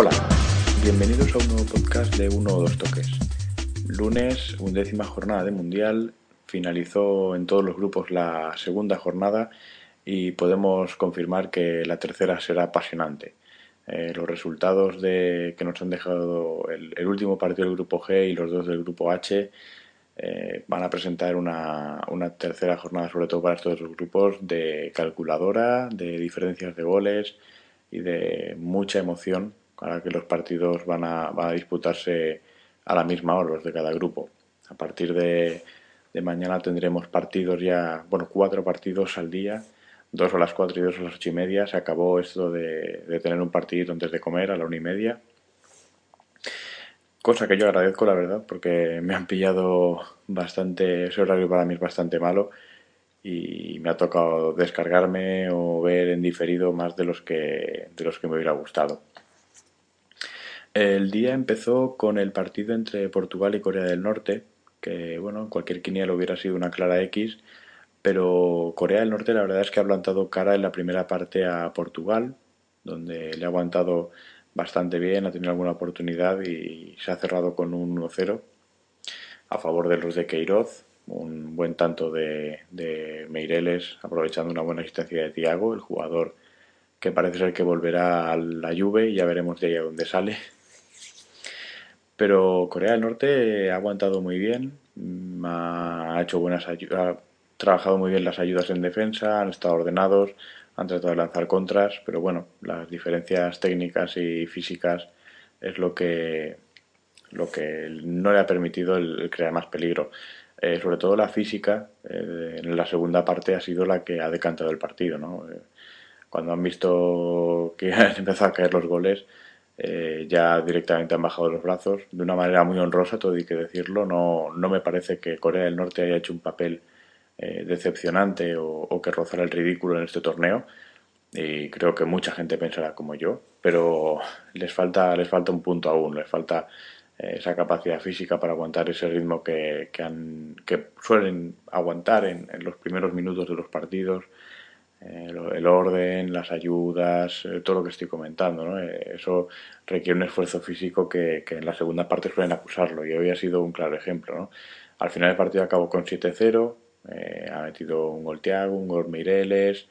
Hola, bienvenidos a un nuevo podcast de uno o dos toques. Lunes, undécima jornada de Mundial, finalizó en todos los grupos la segunda jornada y podemos confirmar que la tercera será apasionante. Eh, los resultados de, que nos han dejado el, último partido del grupo G y los dos del grupo H eh, van a presentar una, una tercera jornada, sobre todo para estos dos grupos, de calculadora, de diferencias de goles y de mucha emoción para que los partidos van a, van a disputarse a la misma hora, los de cada grupo. A partir de, de, mañana tendremos partidos ya, bueno, cuatro partidos al día, dos a las cuatro y dos a las ocho y media. Se acabó esto de, de tener un partidito antes de comer a la una y media. Cosa que yo agradezco, la verdad, porque me han pillado bastante, ese horario para mí es bastante malo y me ha tocado descargarme o ver en diferido más de los que, de los que me hubiera gustado. El día empezó con el partido entre Portugal y Corea del Norte, bueno, en cualquier quiniela hubiera sido una clara X, pero Corea del Norte la verdad es que ha plantado cara en la primera parte a Portugal, donde le ha aguantado bastante bien, ha tenido alguna oportunidad y se ha cerrado con un 1-0 a favor de los de Queiroz, un buen tanto de, de Meireles, aprovechando una buena asistencia de Thiago, el jugador que parece ser que volverá a la Juve y ya veremos de ahí a dónde sale. Pero Corea del Norte ha aguantado muy bien, ha hecho buenas ha trabajado muy bien las ayudas en defensa, han estado ordenados, han tratado de lanzar contras, pero bueno, las diferencias técnicas y físicas es lo que lo que no le ha permitido el, crear más peligro. Eh, sobre todo la física eh, en la segunda parte ha sido la que ha decantado el partido. ¿no? Eh, cuando han visto que han empezado a caer los goles, eh, ya directamente han bajado los brazos de una manera muy honrosa, todo hay que decirlo. No, no me parece que Corea del Norte haya hecho un papel eh, decepcionante o, que rozara el ridículo en este torneo. Y creo que mucha gente pensará como yo, pero les falta, les falta un punto aún, les falta eh, esa capacidad física para aguantar ese ritmo que, que, suelen aguantar en, los primeros minutos de los partidos, el orden, las ayudas, eh, todo lo que estoy comentando. ¿no? Eh, eso requiere un esfuerzo físico que, en la segunda parte suelen acusarlo y hoy ha sido un claro ejemplo. ¿no? Al final del partido acabó con 7-0, ha metido un gol Thiago, un gol Mireles,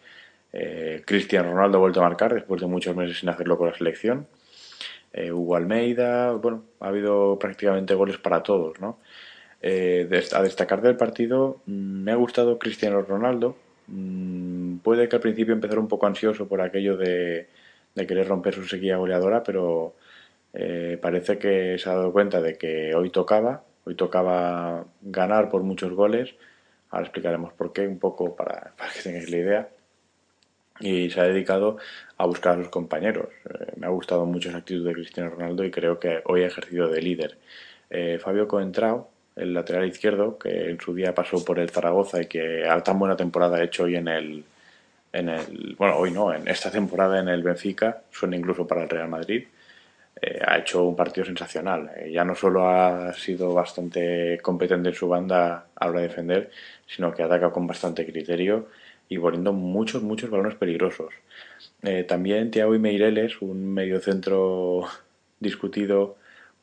Cristian Ronaldo ha vuelto a marcar después de muchos meses sin hacerlo con la selección. Hugo Almeida, bueno, ha habido prácticamente goles para todos, ¿no? Eh, a destacar del partido, mm, me ha gustado Cristiano Ronaldo, puede que al principio empezara un poco ansioso por aquello de, querer romper su sequía goleadora, pero eh, parece que se ha dado cuenta de que hoy tocaba, hoy tocaba ganar por muchos goles. Ahora explicaremos por qué, un poco para, para que tengáis la idea. Y se ha dedicado a buscar a sus compañeros. Eh, me ha gustado mucho esa actitud de Cristiano Ronaldo y creo que hoy ha ejercido de líder. Eh, Fabio Coentrao, el lateral izquierdo, que en su día pasó por el Zaragoza y que a tan buena temporada ha hecho hoy en el, en el, bueno, hoy no, en esta temporada en el Benfica, suena incluso para el Real Madrid, eh, ha hecho un partido sensacional. Eh, ya no solo ha sido bastante competente en su banda a la de defender, sino que ataca con bastante criterio y poniendo muchos, muchos balones peligrosos. Eh, también Thiago y Meireles, un mediocentro discutido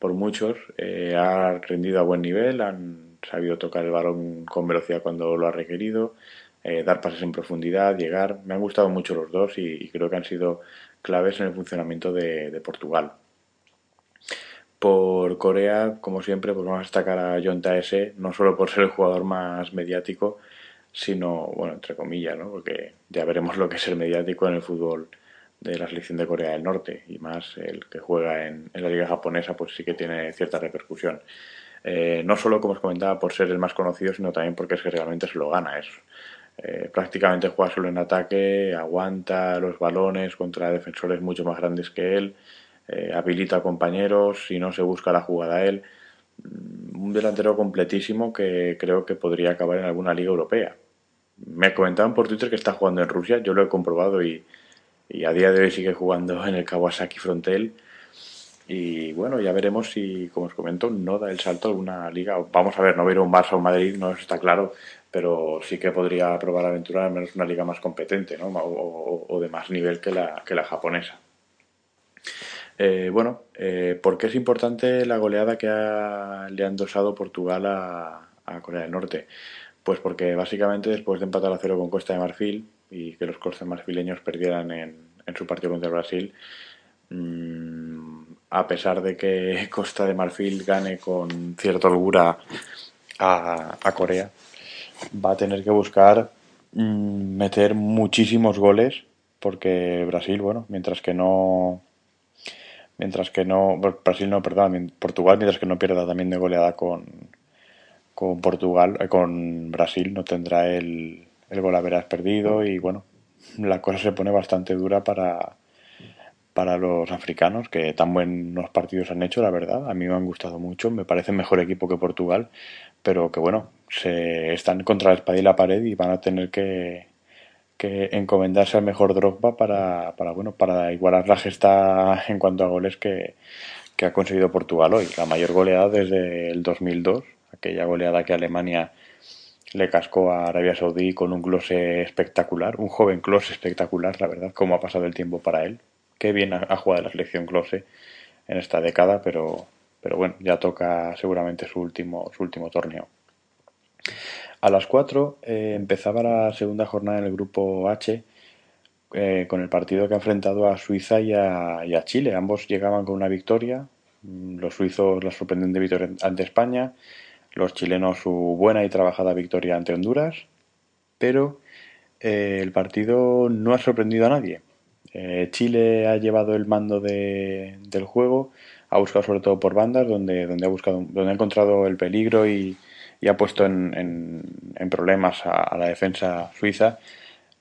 por muchos, eh, ha rendido a buen nivel, han sabido tocar el balón con velocidad cuando lo ha requerido, eh, dar pases en profundidad, llegar. Me han gustado mucho los dos y, creo que han sido claves en el funcionamiento de, de Portugal. por Corea, como siempre, pues vamos a destacar a John Taese, no solo por ser el jugador más mediático, sino, bueno, entre comillas, ¿no? Porque ya veremos lo que es el mediático en el fútbol de la selección de Corea del Norte y más el que juega en, la liga japonesa, pues sí que tiene cierta repercusión. Eh, no solo, como os comentaba, por ser el más conocido, sino también porque es que realmente se lo gana. Es, eh, prácticamente juega solo en ataque, aguanta los balones contra defensores mucho más grandes que él eh, habilita a compañeros, si no se busca la jugada a él. Mm, un delantero completísimo que creo que podría acabar en alguna liga europea. Me comentaban por Twitter que está jugando en Rusia, yo lo he comprobado y, a día de hoy sigue jugando en el Kawasaki Frontel. Y bueno, ya veremos si, como os comento, no da el salto a alguna liga. Vamos a ver, no ver un Barça o un Madrid, no está claro, pero sí que podría probar aventura al menos una liga más competente ¿no? o, de más nivel que la, que la japonesa. Eh, bueno, eh, ¿por qué es importante la goleada que le han dosado Portugal a, Corea del Norte? Pues porque básicamente después de empatar a cero con Costa de Marfil y que los costas marfileños perdieran en, su partido contra Brasil, mm, a pesar de que Costa de Marfil gane con cierta holgura a, Corea, va a tener que buscar mm, meter muchísimos goles porque Brasil, bueno, mientras que no mientras que no, Brasil no, perdón, Portugal, mientras que no pierda también de goleada con, con Portugal, eh, con Brasil, no tendrá el, el gol haberás perdido y bueno, la cosa se pone bastante dura para, para los africanos, que tan buenos partidos han hecho, la verdad. A mí me han gustado mucho, me parece mejor equipo que Portugal, pero que bueno, se están contra la espada y la pared y van a tener que, que encomendarse al mejor Drogba para, para, bueno, para igualar la gesta en cuanto a goles que, ha conseguido Portugal hoy. La mayor goleada desde el 2002, aquella goleada que Alemania le cascó a Arabia Saudí con un close espectacular, un joven close espectacular, la verdad, cómo ha pasado el tiempo para él. Qué bien ha, jugado la selección close en esta década, pero, pero bueno, ya toca seguramente su último, su último torneo. A las 4 eh, empezaba la segunda jornada en el grupo H eh, con el partido que ha enfrentado a Suiza y a, Chile. Ambos llegaban con una victoria. Mm, los suizos la sorprendente victoria ante España, los chilenos su buena y trabajada victoria ante Honduras, pero eh, el partido no ha sorprendido a nadie. Chile ha llevado el mando del juego, ha buscado sobre todo por bandas, donde, donde, ha buscado, donde ha encontrado el peligro y, y ha puesto en, en, problemas a, la defensa suiza.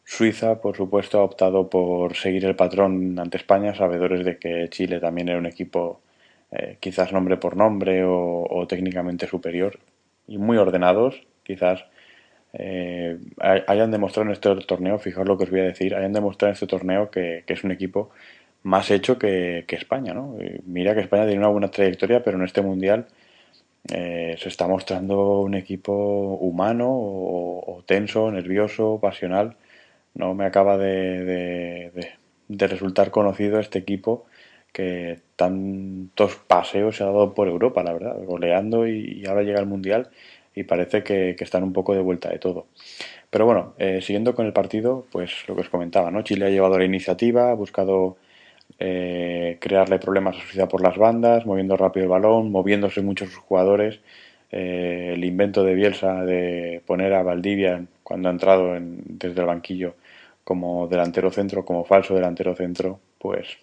Suiza, por supuesto, ha optado por seguir el patrón ante España, sabedores de que Chile también era un equipo eh, quizás nombre por nombre o, técnicamente superior y muy ordenados, quizás eh, hayan demostrado en este torneo, fijaos lo que os voy a decir, hayan demostrado en este torneo que, es un equipo más hecho que, que España. ¿no? Mira que España tiene una buena trayectoria, pero en este mundial eh, se está mostrando un equipo humano o, tenso, nervioso, pasional. No me acaba de, de, resultar conocido este equipo que tantos paseos se ha dado por Europa, la verdad, goleando y, ahora llega el Mundial y parece que, están un poco de vuelta de todo. Pero bueno, eh, siguiendo con el partido, pues lo que os comentaba, ¿no? Chile ha llevado la iniciativa, ha buscado eh, crearle problemas a Suiza por las bandas, moviendo rápido el balón, moviéndose muchos sus jugadores. Eh, el invento de Bielsa de poner a Valdivia cuando ha entrado desde el banquillo como delantero centro, como falso delantero centro, pues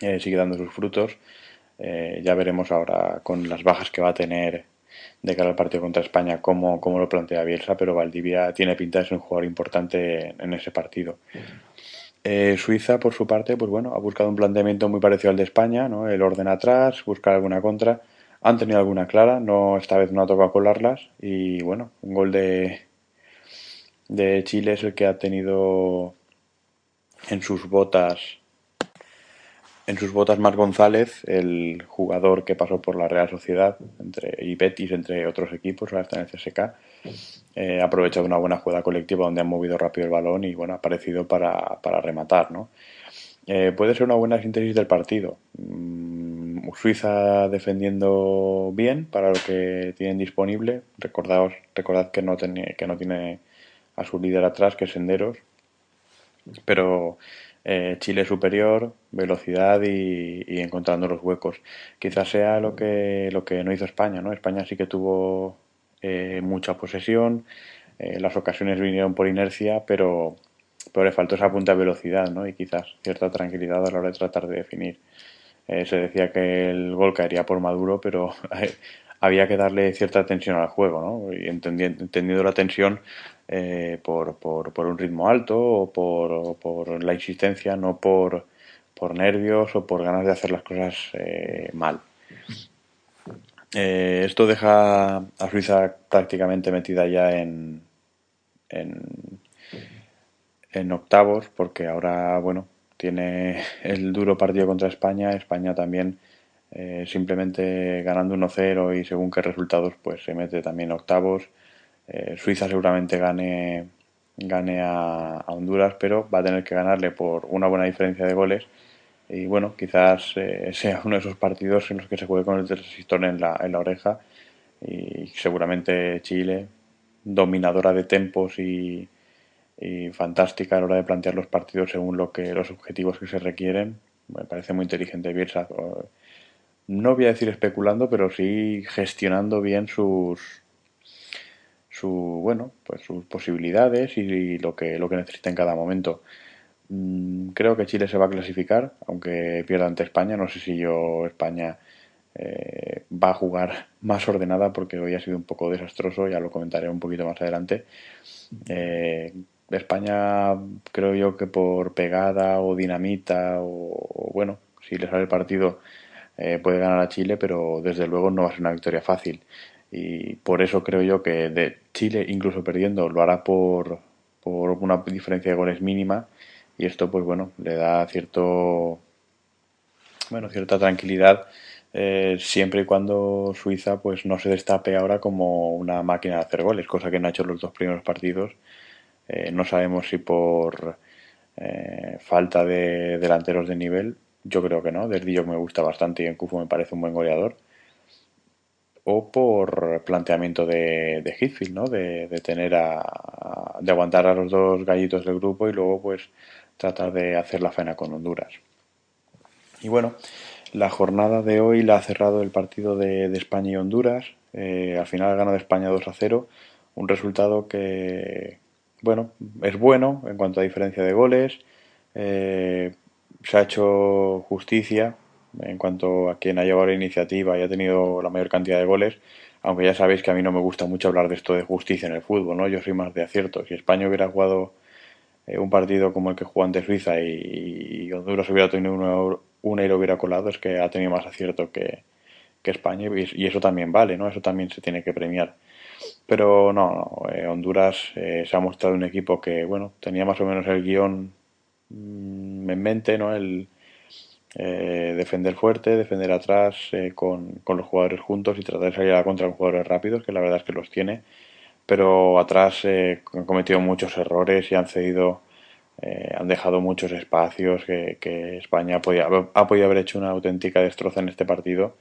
eh, sigue dando sus frutos. ya veremos ahora con las bajas que va a tener de cara al partido contra España cómo, cómo lo plantea Bielsa, pero Valdivia tiene pinta de ser un jugador importante en ese partido. Eh, Suiza, por su parte, pues bueno, ha buscado un planteamiento muy parecido al de España, ¿no? El orden atrás, buscar alguna contra. Han tenido alguna clara, no esta vez no ha tocado colarlas. Y bueno, un gol de, de Chile es el que ha tenido en sus botas en sus botas Mar González, el jugador que pasó por la Real Sociedad entre, y Betis, entre otros equipos, ahora está en el CSK, eh, ha aprovechado una buena jugada colectiva donde han movido rápido el balón y bueno, ha aparecido para, para rematar. ¿no? Eh, puede ser una buena síntesis del partido. Mm, Suiza defendiendo bien para lo que tienen disponible. Recordaos, recordad que no, tiene, que no tiene a su líder atrás, que es Senderos. Pero eh, Chile superior, velocidad y, encontrando los huecos. Quizás sea lo que, lo que no hizo España, ¿no? España sí que tuvo eh, mucha posesión, eh, las ocasiones vinieron por inercia, pero, pero le faltó esa punta de velocidad, ¿no? Y quizás cierta tranquilidad a la hora de tratar de definir. se decía que el gol caería por Maduro, pero había que darle cierta tensión al juego, ¿no? Y entendiendo, la tensión eh, por, por, un ritmo alto o por, la insistencia, no por, por nervios o por ganas de hacer las cosas eh, mal. Eh, esto deja a Suiza prácticamente metida ya en, en, en octavos, porque ahora, bueno, tiene el duro partido contra España. España también simplemente ganando 1-0 y según qué resultados pues se mete también octavos. Eh, Suiza seguramente gane, gane a, Honduras, pero va a tener que ganarle por una buena diferencia de goles. Y bueno, quizás eh, sea uno de esos partidos en los que se juegue con el transistor en la, en la oreja. Y seguramente Chile, dominadora de tempos y, y fantástica a la hora de plantear los partidos según lo que los objetivos que se requieren. Me parece muy inteligente Bielsa no voy a decir especulando, pero sí gestionando bien sus su bueno, pues sus posibilidades y, lo que lo que necesita en cada momento. Mm, creo que Chile se va a clasificar, aunque pierda ante España. No sé si yo España eh, va a jugar más ordenada porque hoy ha sido un poco desastroso, ya lo comentaré un poquito más adelante. Eh, España creo yo que por pegada o dinamita o bueno, si le sale el partido eh, puede ganar a Chile, pero desde luego no va a ser una victoria fácil. Y por eso creo yo que de Chile, incluso perdiendo, lo hará por, por una diferencia de goles mínima. Y esto, pues bueno, le da cierto, bueno, cierta tranquilidad eh, siempre y cuando Suiza pues no se destape ahora como una máquina de hacer goles, cosa que no ha hecho los dos primeros partidos. Eh, no sabemos si por falta de delanteros de nivel yo creo que no. Derdillo me gusta bastante y en Cufo me parece un buen goleador. O por planteamiento de, de Hitfield, ¿no? De, tener a, de aguantar a los dos gallitos del grupo y luego pues tratar de hacer la faena con Honduras. Y bueno, la jornada de hoy la ha cerrado el partido de, España y Honduras. Eh, al final gana de España 2 a 0. Un resultado que, bueno, es bueno en cuanto a diferencia de goles. Eh, se ha hecho justicia en cuanto a quien ha llevado la iniciativa y ha tenido la mayor cantidad de goles, aunque ya sabéis que a mí no me gusta mucho hablar de esto de justicia en el fútbol, ¿no? Yo soy más de acierto. Si España hubiera jugado eh, un partido como el que jugó ante Suiza y, Honduras hubiera tenido una, y lo hubiera colado, es que ha tenido más acierto que, España y, eso también vale, ¿no? Eso también se tiene que premiar. Pero no, no eh, Honduras eh, se ha mostrado un equipo que, bueno, tenía más o menos el guion Mm, en mente, ¿no? El eh, defender fuerte, defender atrás eh, con, los jugadores juntos y tratar de salir a la contra con jugadores rápidos, que la verdad es que los tiene. Pero atrás eh, han cometido muchos errores y han cedido, han dejado muchos espacios que, España podía, ha podido haber hecho una auténtica destroza en este partido,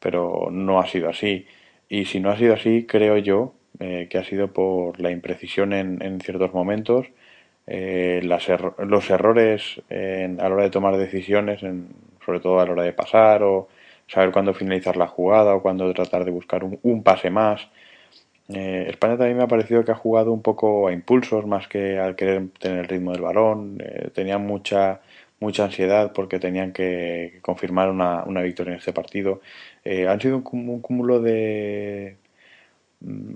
pero no ha sido así. Y si no ha sido así, creo yo que ha sido por la imprecisión en, en ciertos momentos, eh, los errores a la hora de tomar decisiones, sobre todo a la hora de pasar o saber cuándo finalizar la jugada o cuándo tratar de buscar un, pase más. Eh, España también me ha parecido que ha jugado un poco a impulsos más que al querer tener el ritmo del balón. Eh, tenían mucha mucha ansiedad porque tenían que confirmar una, victoria en este partido. han sido un cúmulo de,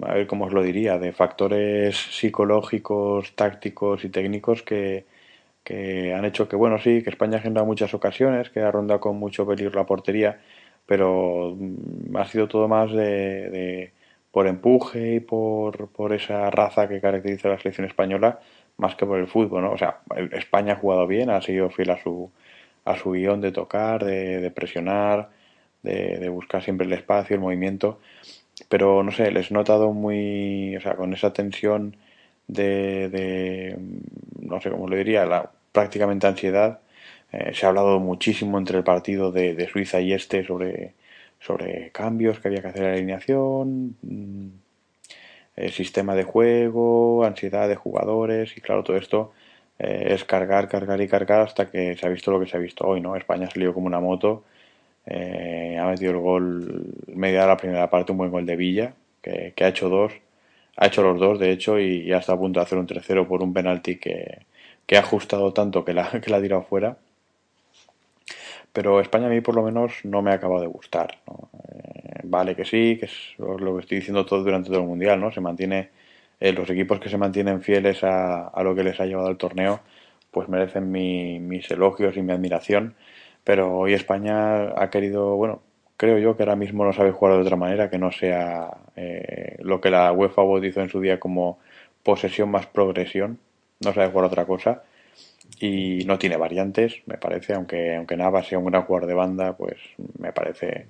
a ver cómo os lo diría, de factores psicológicos, tácticos y técnicos que, han hecho que, bueno, sí, que España ha generado muchas ocasiones, que ha rondado con mucho peligro la portería, pero mm, ha sido todo más de, por empuje y por, por, esa raza que caracteriza a la selección española, más que por el fútbol, ¿no? O sea, España ha jugado bien, ha sido fiel a su, a su guion de tocar, de, de presionar, de, de buscar siempre el espacio, el movimiento, pero no sé, les he notado muy, o sea, con esa tensión de, de no sé cómo lo diría, la prácticamente ansiedad. Eh, se ha hablado muchísimo entre el partido de, de, Suiza y este sobre, sobre cambios que había que hacer en la alineación, mm, el sistema de juego, ansiedad de jugadores y claro, todo esto eh, es cargar, cargar y cargar hasta que se ha visto lo que se ha visto hoy, ¿no? España salió como una moto, eh, ha metido el gol media la primera parte, un buen gol de Villa, que, ha hecho dos, ha hecho los dos de hecho y ya está a punto de hacer un tercero por un penalti que, que ha ajustado tanto que la, que la ha tirado fuera. Pero España a mí por lo menos no me ha acabado de gustar. Eh, vale que sí, que es lo que estoy diciendo todo durante todo el Mundial, ¿no? Se mantiene eh, los equipos que se mantienen fieles a, lo que les ha llevado al torneo, pues merecen mis elogios y mi admiración. Pero hoy España ha querido, bueno, creo yo que ahora mismo no sabe jugar de otra manera que no sea eh, lo que la UEFA bautizó en su día como posesión más progresión. No sabe jugar otra cosa y no tiene variantes, me parece, aunque aunque Navas sea un gran jugador de banda, pues me parece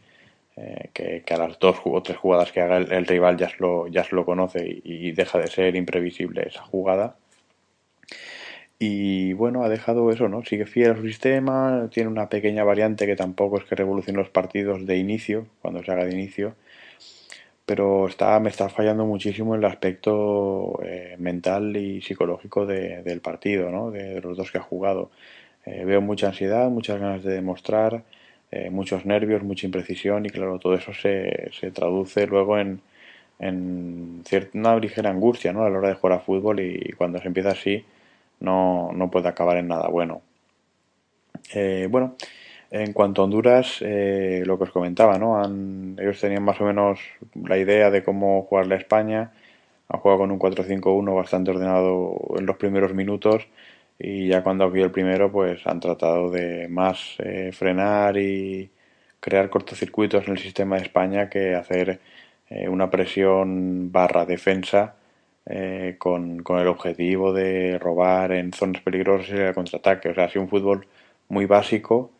eh, que, a las dos o tres jugadas que haga el, rival ya se lo, ya lo conoce y, deja de ser imprevisible esa jugada. Y bueno, ha dejado eso, ¿no? Sigue fiel a su sistema, tiene una pequeña variante que tampoco es que revolucione los partidos de inicio, cuando se haga de inicio, pero está, me está fallando muchísimo en el aspecto eh, mental y psicológico del partido, ¿no? De, los dos que ha jugado. Eh, veo mucha ansiedad, muchas ganas de demostrar, eh, muchos nervios, mucha imprecisión y claro, todo eso se, se traduce luego en, en cierta, una ligera angustia ¿no? a la hora de jugar a fútbol y cuando se empieza así no, no puede acabar en nada bueno. Eh, bueno, en cuanto a Honduras, eh, lo que os comentaba, ¿no? Han, ellos tenían más o menos la idea de cómo jugarle a España. Han jugado con un 4-5-1 bastante ordenado en los primeros minutos y ya cuando ha el primero pues han tratado de más eh, frenar y crear cortocircuitos en el sistema de España que hacer eh, una presión barra defensa eh, con, el objetivo de robar en zonas peligrosas y el contraataque. O sea, ha sido un fútbol muy básico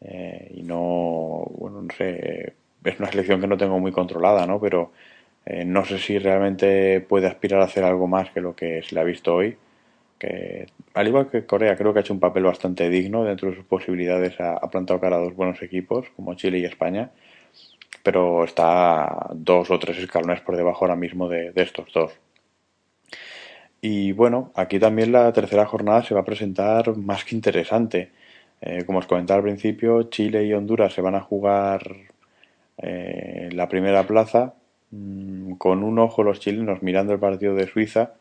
y no, bueno, no sé, es una selección que no tengo muy controlada, ¿no? Pero no sé si realmente puede aspirar a hacer algo más que lo que se le ha visto hoy que al igual que Corea creo que ha hecho un papel bastante digno dentro de sus posibilidades, ha, plantado cara a dos buenos equipos como Chile y España, pero está dos o tres escalones por debajo ahora mismo de, estos dos. Y bueno, aquí también la tercera jornada se va a presentar más que interesante. Eh, como os comentaba al principio, Chile y Honduras se van a jugar eh, la primera plaza, mm, con un ojo los chilenos mirando el partido de Suiza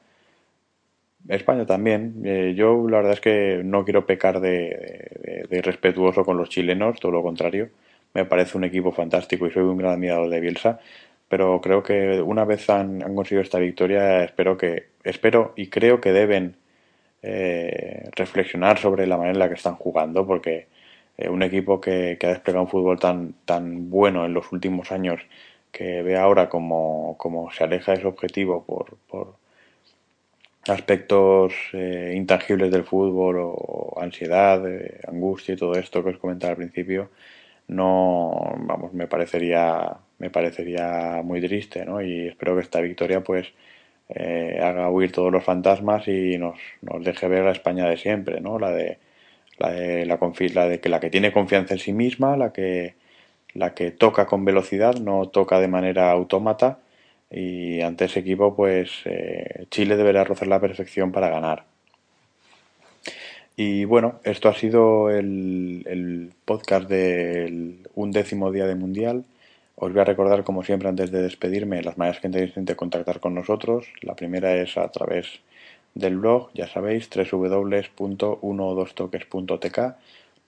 España también. Eh, yo la verdad es que no quiero pecar de, de, respetuoso con los chilenos, todo lo contrario. Me parece un equipo fantástico y soy un gran admirador de Bielsa. Pero creo que una vez han, conseguido esta victoria, espero que espero y creo que deben eh, reflexionar sobre la manera en la que están jugando, porque eh, un equipo que, ha desplegado un fútbol tan tan bueno en los últimos años, que ve ahora como, como se aleja de ese objetivo por, por aspectos eh, intangibles del fútbol o ansiedad, eh, angustia y todo esto que os comentaba al principio, no, vamos, me parecería, me parecería muy triste, ¿no? Y espero que esta victoria, pues, eh, haga huir todos los fantasmas y nos, nos deje ver la España de siempre, ¿no? La de, la de, la, la de que la que tiene confianza en sí misma, la que, la que toca con velocidad, no toca de manera autómata y ante ese equipo pues eh, Chile deberá rozar la perfección para ganar. Y bueno, esto ha sido el, el podcast del undécimo día de Mundial. Os voy a recordar, como siempre, antes de despedirme, las maneras que tenéis de contactar con nosotros. La primera es a través del blog, ya sabéis, www.12toques.tk.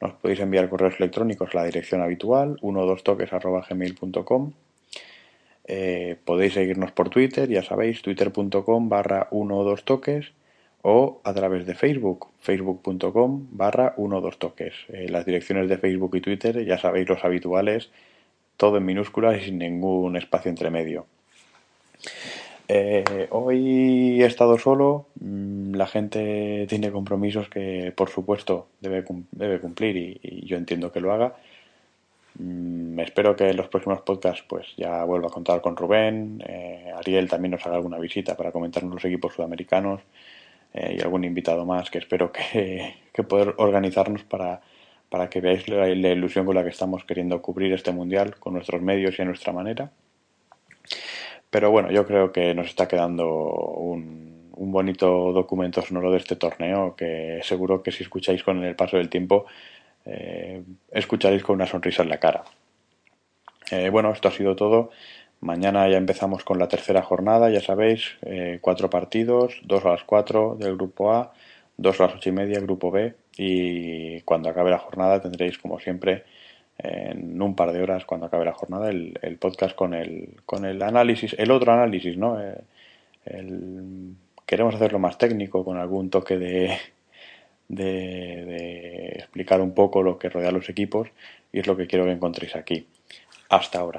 Nos podéis enviar correos electrónicos la dirección habitual, 12toques.gmail.com eh, podéis seguirnos por Twitter, ya sabéis, twitter.com barra 1 o 2 toques o a través de Facebook, facebook.com barra 1 o 2 toques. Eh, las direcciones de Facebook y Twitter, ya sabéis los habituales, todo en minúsculas y sin ningún espacio entre medio. Eh, hoy he estado solo, mm, la gente tiene compromisos que por supuesto debe, cumplir y yo entiendo que lo haga Mm, espero que en los próximos podcasts pues ya vuelva a contar con Rubén, eh, Ariel también nos haga alguna visita para comentarnos los equipos sudamericanos eh, y algún invitado más que espero que, que poder organizarnos para, para que veáis la, ilusión con la que estamos queriendo cubrir este mundial con nuestros medios y a nuestra manera. Pero bueno, yo creo que nos está quedando un, bonito documento sonoro de este torneo que seguro que si escucháis con el paso del tiempo eh, escucharéis con una sonrisa en la cara. Eh, bueno, esto ha sido todo. Mañana ya empezamos con la tercera jornada, ya sabéis, cuatro partidos, dos a las cuatro del grupo A, dos a las ocho y media grupo B y cuando acabe la jornada tendréis como siempre en un par de horas cuando acabe la jornada el, podcast con el, con el análisis, el otro análisis, ¿no? El, queremos hacerlo más técnico con algún toque de, de explicar un poco lo que rodea a los equipos y es lo que quiero que encontréis aquí. Hasta ahora.